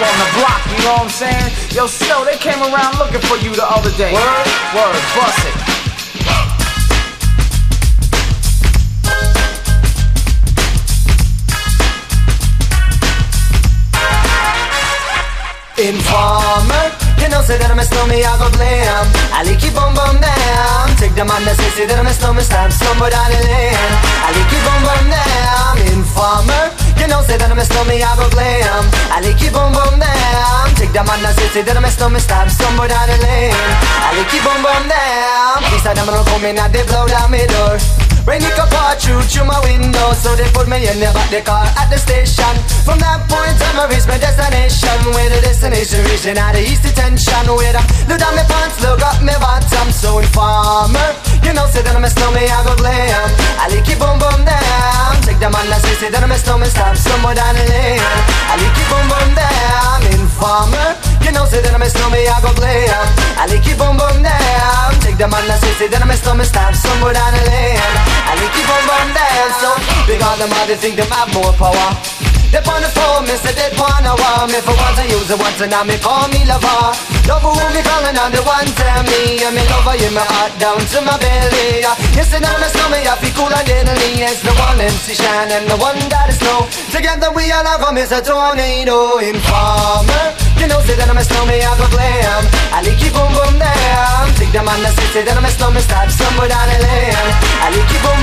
on the block, you know what I'm saying? Yo, still, they came around looking for you the other day. Word? Word, bust it. Informer, you know say that I'm a snowman, I go blame Ali keep on bum down Take the man that say, say that I'm a snowman, stab somewhere down the lane you know say that I'm a snowman, I go blame Ali keep on bum down. Take the man that say, say that I'm a snowman, stab somewhere down the lane. Ali keep on bum down. Please I them don't come in and they blow down my door. Rain it pour through through my window. So they put me in the back the car at the station. From that point on I reach my destination. Where the destination region out of east detention Where I look down my pants, look up my bottom. So informer, you know say that I'm a snowman, I go glam say, that I'm a snowman, stop somewhere down the lane I like keep boom boom down Informer, you know say that I'm a snowman, I go glam I like keep boom boom down Take the man that say, say that I'm a snowman, stop somewhere down the lane I like boom boom down So big on them, they think they have more power. They on the phone, me say they wanna want me For once I use it once and now me call me lover Love who me calling on the one tell me. And me lover in my heart down to my belly. Yes, and now my stomach I feel cool and deadly Yes, the one MC Shine and the one that is snow Together we all have a miss a tornado oh, Informer. You know say that I'm a snowman, I go glam. I like keep boom boom down. Take the man that say, say that I'm a snowman Stop somewhere down the lane. I like keep boom